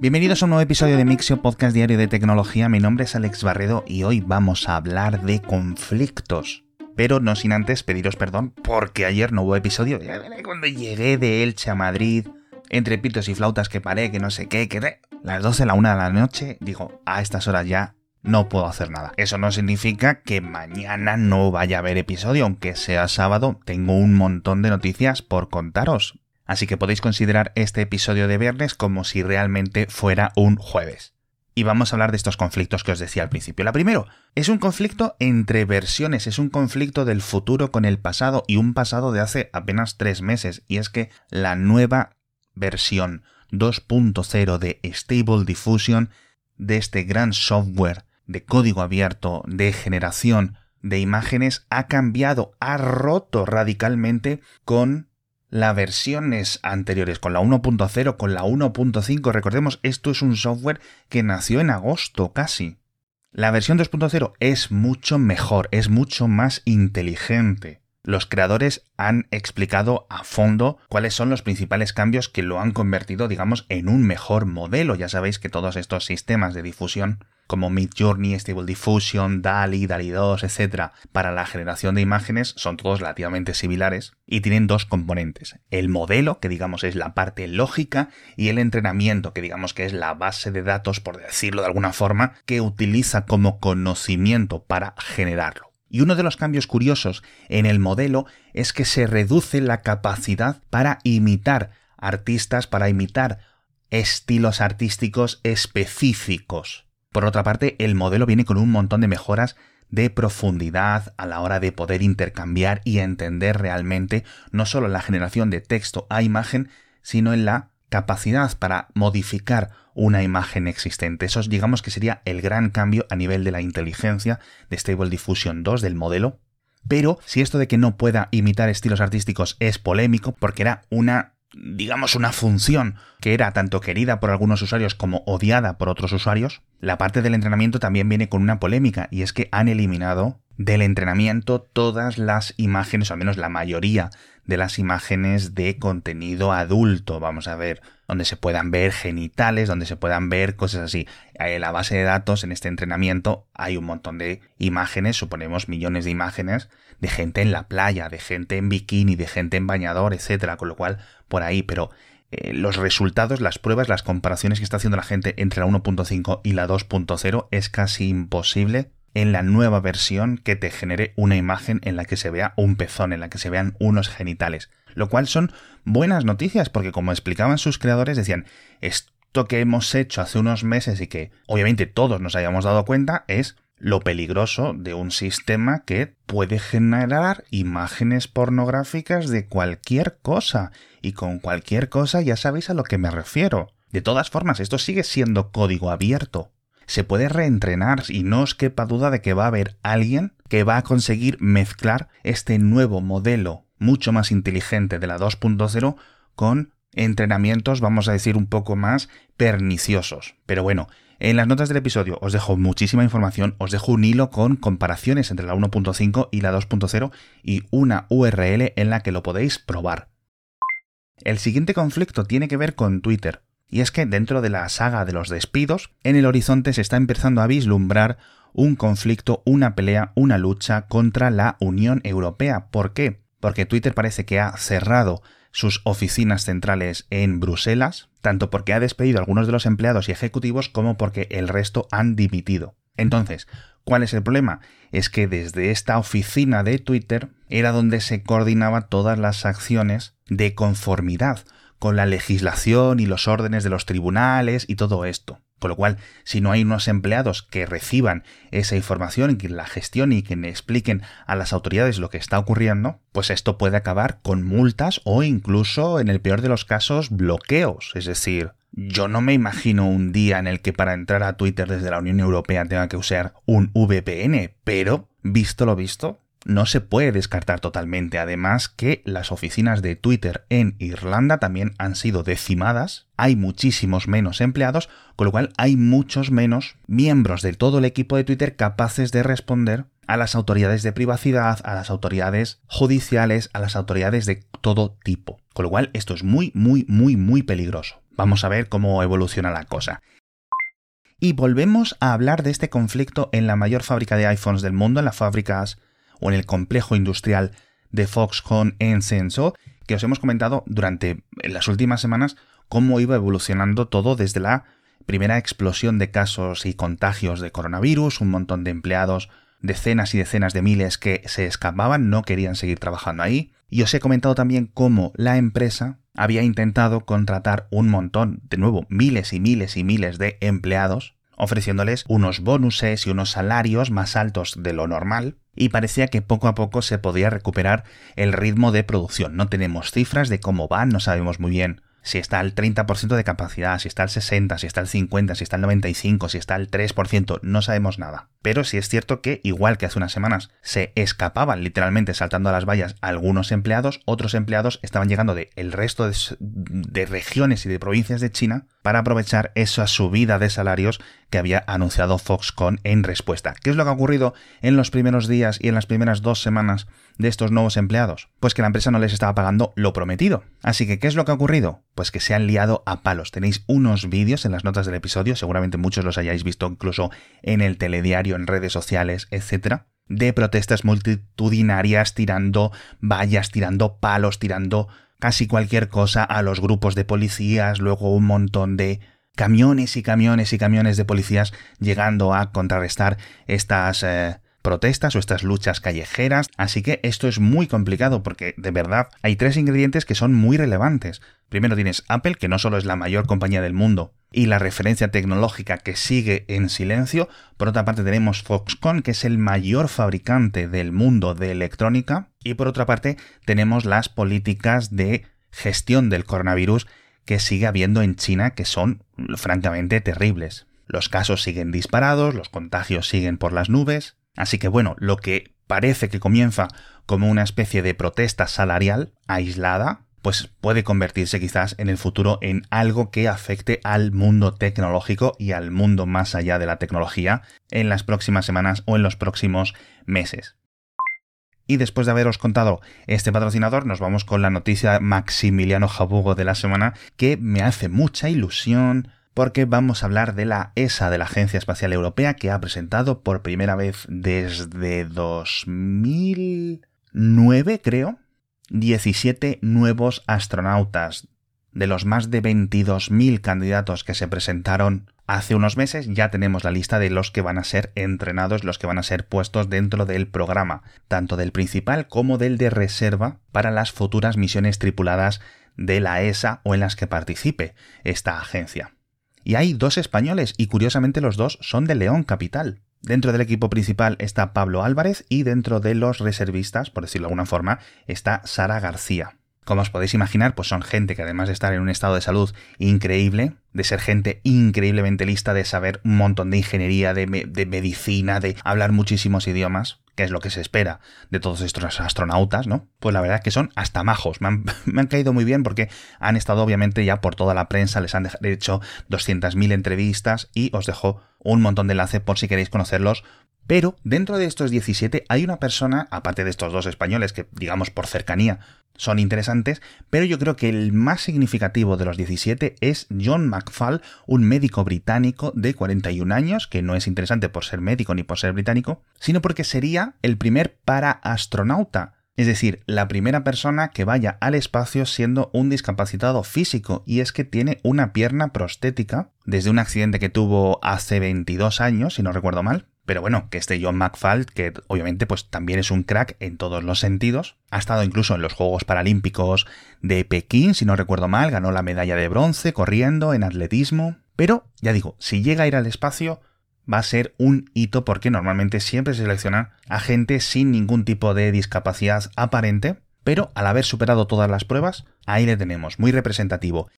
Bienvenidos a un nuevo episodio de Mixio Podcast Diario de Tecnología. Mi nombre es Alex Barredo y hoy vamos a hablar de conflictos. Pero no sin antes pediros perdón porque ayer no hubo episodio. Cuando llegué de Elche a Madrid, entre pitos y flautas que paré, que no sé qué, que las 12 a la 1 de la noche, digo, a estas horas ya no puedo hacer nada. Eso no significa que mañana no vaya a haber episodio, aunque sea sábado, tengo un montón de noticias por contaros. Así que podéis considerar este episodio de viernes como si realmente fuera un jueves. Y vamos a hablar de estos conflictos que os decía al principio. La primero, es un conflicto entre versiones, es un conflicto del futuro con el pasado y un pasado de hace apenas tres meses. Y es que la nueva versión 2.0 de Stable Diffusion, de este gran software de código abierto, de generación de imágenes, ha cambiado, ha roto radicalmente con las versiones anteriores, con la 1.0, con la 1.5. Recordemos, esto es un software que nació en agosto casi. La versión 2.0 es mucho mejor, es mucho más inteligente. Los creadores han explicado a fondo cuáles son los principales cambios que lo han convertido, digamos, en un mejor modelo. Ya sabéis que todos estos sistemas de difusión como Midjourney, Stable Diffusion, DALI, DALI 2, etc., para la generación de imágenes son todos relativamente similares y tienen dos componentes. El modelo, que digamos es la parte lógica, y el entrenamiento, que digamos que es la base de datos, por decirlo de alguna forma, que utiliza como conocimiento para generarlo. Y uno de los cambios curiosos en el modelo es que se reduce la capacidad para imitar artistas, para imitar estilos artísticos específicos. Por otra parte, el modelo viene con un montón de mejoras de profundidad a la hora de poder intercambiar y entender realmente no solo la generación de texto a imagen, sino en la capacidad para modificar una imagen existente. Eso digamos que sería el gran cambio a nivel de la inteligencia de Stable Diffusion 2 del modelo. Pero si esto de que no pueda imitar estilos artísticos es polémico, porque era una, digamos, una función que era tanto querida por algunos usuarios como odiada por otros usuarios, la parte del entrenamiento también viene con una polémica, y es que han eliminado del entrenamiento todas las imágenes, o al menos la mayoría de las imágenes de contenido adulto, vamos a ver, donde se puedan ver genitales, donde se puedan ver cosas así. En la base de datos, en este entrenamiento, hay un montón de imágenes, suponemos millones de imágenes, de gente en la playa, de gente en bikini, de gente en bañador, etcétera, con lo cual, por ahí, pero eh, los resultados, las pruebas, las comparaciones que está haciendo la gente entre la 1.5 y la 2.0 es casi imposible en la nueva versión que te genere una imagen en la que se vea un pezón, en la que se vean unos genitales. Lo cual son buenas noticias porque como explicaban sus creadores decían, esto que hemos hecho hace unos meses y que obviamente todos nos hayamos dado cuenta es lo peligroso de un sistema que puede generar imágenes pornográficas de cualquier cosa. Y con cualquier cosa ya sabéis a lo que me refiero. De todas formas, esto sigue siendo código abierto se puede reentrenar y no os quepa duda de que va a haber alguien que va a conseguir mezclar este nuevo modelo mucho más inteligente de la 2.0 con entrenamientos, vamos a decir, un poco más perniciosos. Pero bueno, en las notas del episodio os dejo muchísima información, os dejo un hilo con comparaciones entre la 1.5 y la 2.0 y una URL en la que lo podéis probar. El siguiente conflicto tiene que ver con Twitter. Y es que dentro de la saga de los despidos, en el horizonte se está empezando a vislumbrar un conflicto, una pelea, una lucha contra la Unión Europea. ¿Por qué? Porque Twitter parece que ha cerrado sus oficinas centrales en Bruselas, tanto porque ha despedido a algunos de los empleados y ejecutivos como porque el resto han dimitido. Entonces, ¿cuál es el problema? Es que desde esta oficina de Twitter era donde se coordinaba todas las acciones de conformidad con la legislación y los órdenes de los tribunales y todo esto. Con lo cual, si no hay unos empleados que reciban esa información y que la gestionen y que le expliquen a las autoridades lo que está ocurriendo, pues esto puede acabar con multas o incluso, en el peor de los casos, bloqueos. Es decir, yo no me imagino un día en el que para entrar a Twitter desde la Unión Europea tenga que usar un VPN, pero, visto lo visto, no se puede descartar totalmente. Además que las oficinas de Twitter en Irlanda también han sido decimadas. Hay muchísimos menos empleados, con lo cual hay muchos menos miembros de todo el equipo de Twitter capaces de responder a las autoridades de privacidad, a las autoridades judiciales, a las autoridades de todo tipo. Con lo cual esto es muy, muy, muy, muy peligroso. Vamos a ver cómo evoluciona la cosa. Y volvemos a hablar de este conflicto en la mayor fábrica de iPhones del mundo, en las fábricas o en el complejo industrial de Foxconn en Senso, que os hemos comentado durante las últimas semanas cómo iba evolucionando todo desde la primera explosión de casos y contagios de coronavirus, un montón de empleados, decenas y decenas de miles que se escapaban, no querían seguir trabajando ahí. Y os he comentado también cómo la empresa había intentado contratar un montón, de nuevo, miles y miles y miles de empleados, ofreciéndoles unos bonuses y unos salarios más altos de lo normal, y parecía que poco a poco se podía recuperar el ritmo de producción. No tenemos cifras de cómo van, no sabemos muy bien si está al 30% de capacidad, si está al 60%, si está al 50%, si está al 95%, si está al 3%, no sabemos nada. Pero sí es cierto que, igual que hace unas semanas, se escapaban literalmente saltando a las vallas algunos empleados, otros empleados estaban llegando del el resto de, de regiones y de provincias de China para aprovechar esa subida de salarios que había anunciado Foxconn en respuesta. ¿Qué es lo que ha ocurrido en los primeros días y en las primeras dos semanas de estos nuevos empleados? Pues que la empresa no les estaba pagando lo prometido. Así que, ¿qué es lo que ha ocurrido? Pues que se han liado a palos. Tenéis unos vídeos en las notas del episodio, seguramente muchos los hayáis visto incluso en el telediario, en redes sociales, etcétera de protestas multitudinarias tirando vallas, tirando palos, tirando casi cualquier cosa a los grupos de policías, luego un montón de camiones y camiones y camiones de policías llegando a contrarrestar estas eh, protestas o estas luchas callejeras. Así que esto es muy complicado porque de verdad hay tres ingredientes que son muy relevantes. Primero tienes Apple, que no solo es la mayor compañía del mundo y la referencia tecnológica que sigue en silencio. Por otra parte tenemos Foxconn, que es el mayor fabricante del mundo de electrónica. Y por otra parte tenemos las políticas de gestión del coronavirus que sigue habiendo en China, que son francamente terribles. Los casos siguen disparados, los contagios siguen por las nubes. Así que bueno, lo que parece que comienza como una especie de protesta salarial aislada, pues puede convertirse quizás en el futuro en algo que afecte al mundo tecnológico y al mundo más allá de la tecnología en las próximas semanas o en los próximos meses. Y después de haberos contado este patrocinador, nos vamos con la noticia Maximiliano Jabugo de la semana, que me hace mucha ilusión porque vamos a hablar de la ESA, de la Agencia Espacial Europea, que ha presentado por primera vez desde 2009, creo, 17 nuevos astronautas. De los más de 22.000 candidatos que se presentaron hace unos meses, ya tenemos la lista de los que van a ser entrenados, los que van a ser puestos dentro del programa, tanto del principal como del de reserva para las futuras misiones tripuladas de la ESA o en las que participe esta agencia. Y hay dos españoles y curiosamente los dos son de León Capital. Dentro del equipo principal está Pablo Álvarez y dentro de los reservistas, por decirlo de alguna forma, está Sara García. Como os podéis imaginar, pues son gente que además de estar en un estado de salud increíble, de ser gente increíblemente lista, de saber un montón de ingeniería, de, de medicina, de hablar muchísimos idiomas, que es lo que se espera de todos estos astronautas, ¿no? Pues la verdad es que son hasta majos. Me han, me han caído muy bien porque han estado obviamente ya por toda la prensa, les han hecho 200.000 entrevistas y os dejo un montón de enlace por si queréis conocerlos. Pero dentro de estos 17 hay una persona, aparte de estos dos españoles que digamos por cercanía son interesantes, pero yo creo que el más significativo de los 17 es John McFall, un médico británico de 41 años, que no es interesante por ser médico ni por ser británico, sino porque sería el primer paraastronauta, es decir, la primera persona que vaya al espacio siendo un discapacitado físico, y es que tiene una pierna prostética desde un accidente que tuvo hace 22 años, si no recuerdo mal, pero bueno, que este John McFall, que obviamente pues también es un crack en todos los sentidos, ha estado incluso en los Juegos Paralímpicos de Pekín, si no recuerdo mal, ganó la medalla de bronce corriendo en atletismo, pero ya digo, si llega a ir al espacio va a ser un hito porque normalmente siempre se selecciona a gente sin ningún tipo de discapacidad aparente, pero al haber superado todas las pruebas, ahí le tenemos, muy representativo.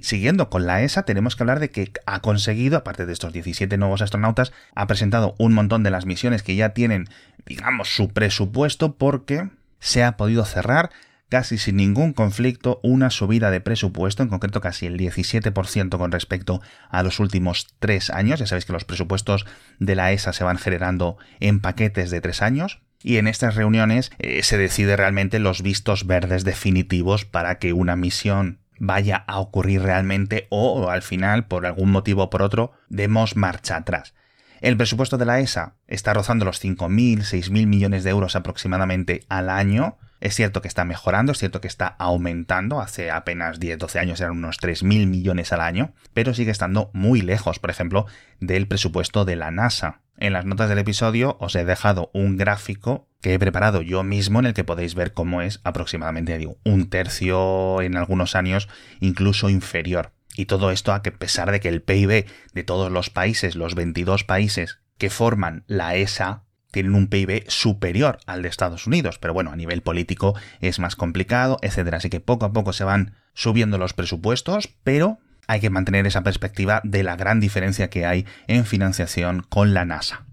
Siguiendo con la ESA, tenemos que hablar de que ha conseguido, aparte de estos 17 nuevos astronautas, ha presentado un montón de las misiones que ya tienen, digamos, su presupuesto porque se ha podido cerrar casi sin ningún conflicto una subida de presupuesto, en concreto casi el 17% con respecto a los últimos tres años. Ya sabéis que los presupuestos de la ESA se van generando en paquetes de tres años. Y en estas reuniones eh, se decide realmente los vistos verdes definitivos para que una misión vaya a ocurrir realmente o al final, por algún motivo o por otro, demos marcha atrás. El presupuesto de la ESA está rozando los 5.000, 6.000 millones de euros aproximadamente al año. Es cierto que está mejorando, es cierto que está aumentando. Hace apenas 10, 12 años eran unos 3.000 millones al año, pero sigue estando muy lejos, por ejemplo, del presupuesto de la NASA. En las notas del episodio os he dejado un gráfico que he preparado yo mismo en el que podéis ver cómo es aproximadamente un tercio en algunos años, incluso inferior. Y todo esto a que pesar de que el PIB de todos los países, los 22 países que forman la ESA, tienen un PIB superior al de Estados Unidos, pero bueno, a nivel político es más complicado, etcétera. Así que poco a poco se van subiendo los presupuestos, pero hay que mantener esa perspectiva de la gran diferencia que hay en financiación con la NASA.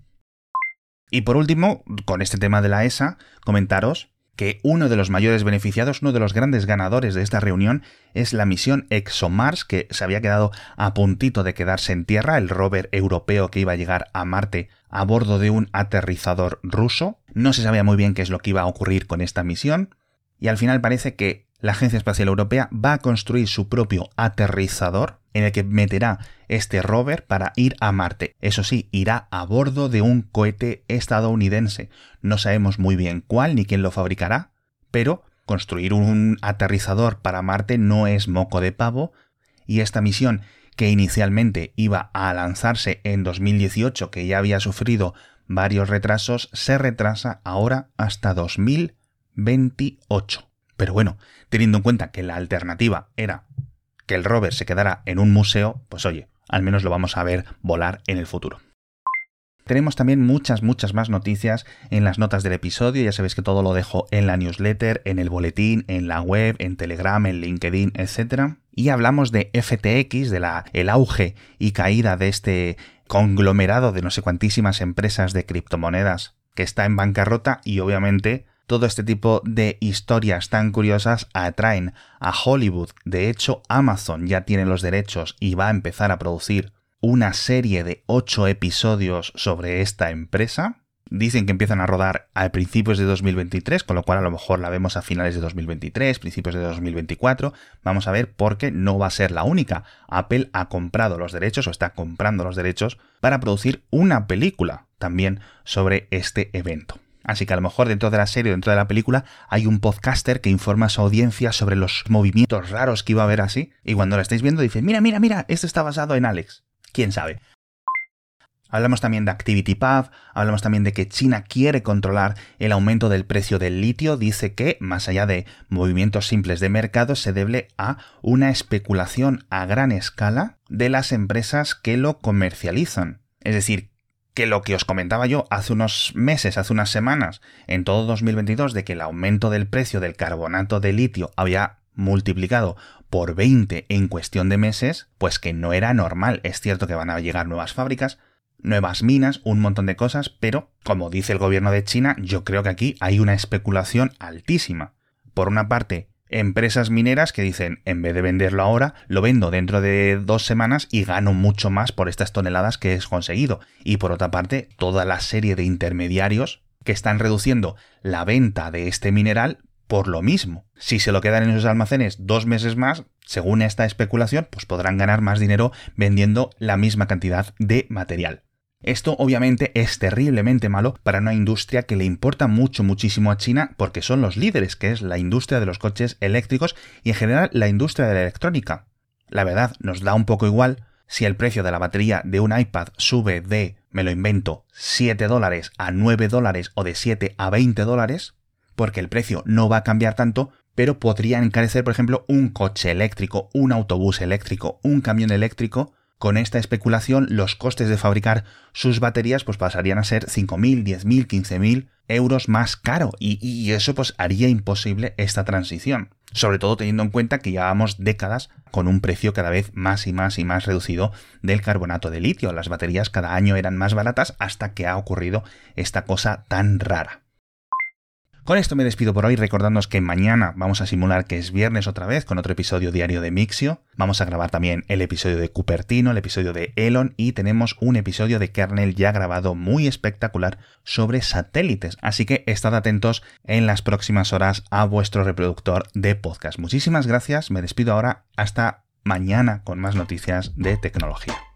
Y por último, con este tema de la ESA, comentaros que uno de los mayores beneficiados, uno de los grandes ganadores de esta reunión es la misión ExoMars, que se había quedado a puntito de quedarse en tierra, el rover europeo que iba a llegar a Marte a bordo de un aterrizador ruso. No se sabía muy bien qué es lo que iba a ocurrir con esta misión, y al final parece que la Agencia Espacial Europea va a construir su propio aterrizador en el que meterá este rover para ir a Marte. Eso sí, irá a bordo de un cohete estadounidense. No sabemos muy bien cuál ni quién lo fabricará, pero construir un aterrizador para Marte no es moco de pavo y esta misión que inicialmente iba a lanzarse en 2018, que ya había sufrido varios retrasos, se retrasa ahora hasta 2028. Pero bueno, teniendo en cuenta que la alternativa era que el rover se quedara en un museo, pues oye, al menos lo vamos a ver volar en el futuro. Tenemos también muchas, muchas más noticias en las notas del episodio. Ya sabéis que todo lo dejo en la newsletter, en el boletín, en la web, en Telegram, en LinkedIn, etc. Y hablamos de FTX, de la, el auge y caída de este conglomerado de no sé cuantísimas empresas de criptomonedas que está en bancarrota y obviamente todo este tipo de historias tan curiosas atraen a Hollywood. De hecho, Amazon ya tiene los derechos y va a empezar a producir una serie de 8 episodios sobre esta empresa. Dicen que empiezan a rodar a principios de 2023, con lo cual a lo mejor la vemos a finales de 2023, principios de 2024. Vamos a ver por qué no va a ser la única. Apple ha comprado los derechos o está comprando los derechos para producir una película también sobre este evento. Así que a lo mejor dentro de la serie, dentro de la película, hay un podcaster que informa a su audiencia sobre los movimientos raros que iba a haber así. Y cuando la estáis viendo, dice, mira, mira, mira, esto está basado en Alex. ¿Quién sabe? Hablamos también de ActivityPub, hablamos también de que China quiere controlar el aumento del precio del litio, dice que, más allá de movimientos simples de mercado, se debe a una especulación a gran escala de las empresas que lo comercializan. Es decir, que lo que os comentaba yo hace unos meses, hace unas semanas, en todo 2022, de que el aumento del precio del carbonato de litio había multiplicado por 20 en cuestión de meses, pues que no era normal. Es cierto que van a llegar nuevas fábricas, nuevas minas, un montón de cosas, pero, como dice el gobierno de China, yo creo que aquí hay una especulación altísima. Por una parte, empresas mineras que dicen, en vez de venderlo ahora, lo vendo dentro de dos semanas y gano mucho más por estas toneladas que he conseguido. Y por otra parte, toda la serie de intermediarios que están reduciendo la venta de este mineral por lo mismo. Si se lo quedan en sus almacenes dos meses más, según esta especulación, pues podrán ganar más dinero vendiendo la misma cantidad de material. Esto obviamente es terriblemente malo para una industria que le importa mucho, muchísimo a China porque son los líderes, que es la industria de los coches eléctricos y en general la industria de la electrónica. La verdad, nos da un poco igual si el precio de la batería de un iPad sube de, me lo invento, 7 dólares a 9 dólares o de 7 a 20 dólares, porque el precio no va a cambiar tanto, pero podría encarecer, por ejemplo, un coche eléctrico, un autobús eléctrico, un camión eléctrico, con esta especulación los costes de fabricar sus baterías pues pasarían a ser 5.000, 10.000, 15.000 euros más caro y, eso pues haría imposible esta transición. Sobre todo teniendo en cuenta que llevamos décadas con un precio cada vez más y más y más reducido del carbonato de litio. Las baterías cada año eran más baratas hasta que ha ocurrido esta cosa tan rara. Con esto me despido por hoy recordándoos que mañana vamos a simular que es viernes otra vez con otro episodio diario de Mixio. Vamos a grabar también el episodio de Cupertino, el episodio de Elon y tenemos un episodio de Kernel ya grabado muy espectacular sobre satélites. Así que estad atentos en las próximas horas a vuestro reproductor de podcast. Muchísimas gracias, me despido ahora hasta mañana con más noticias de tecnología.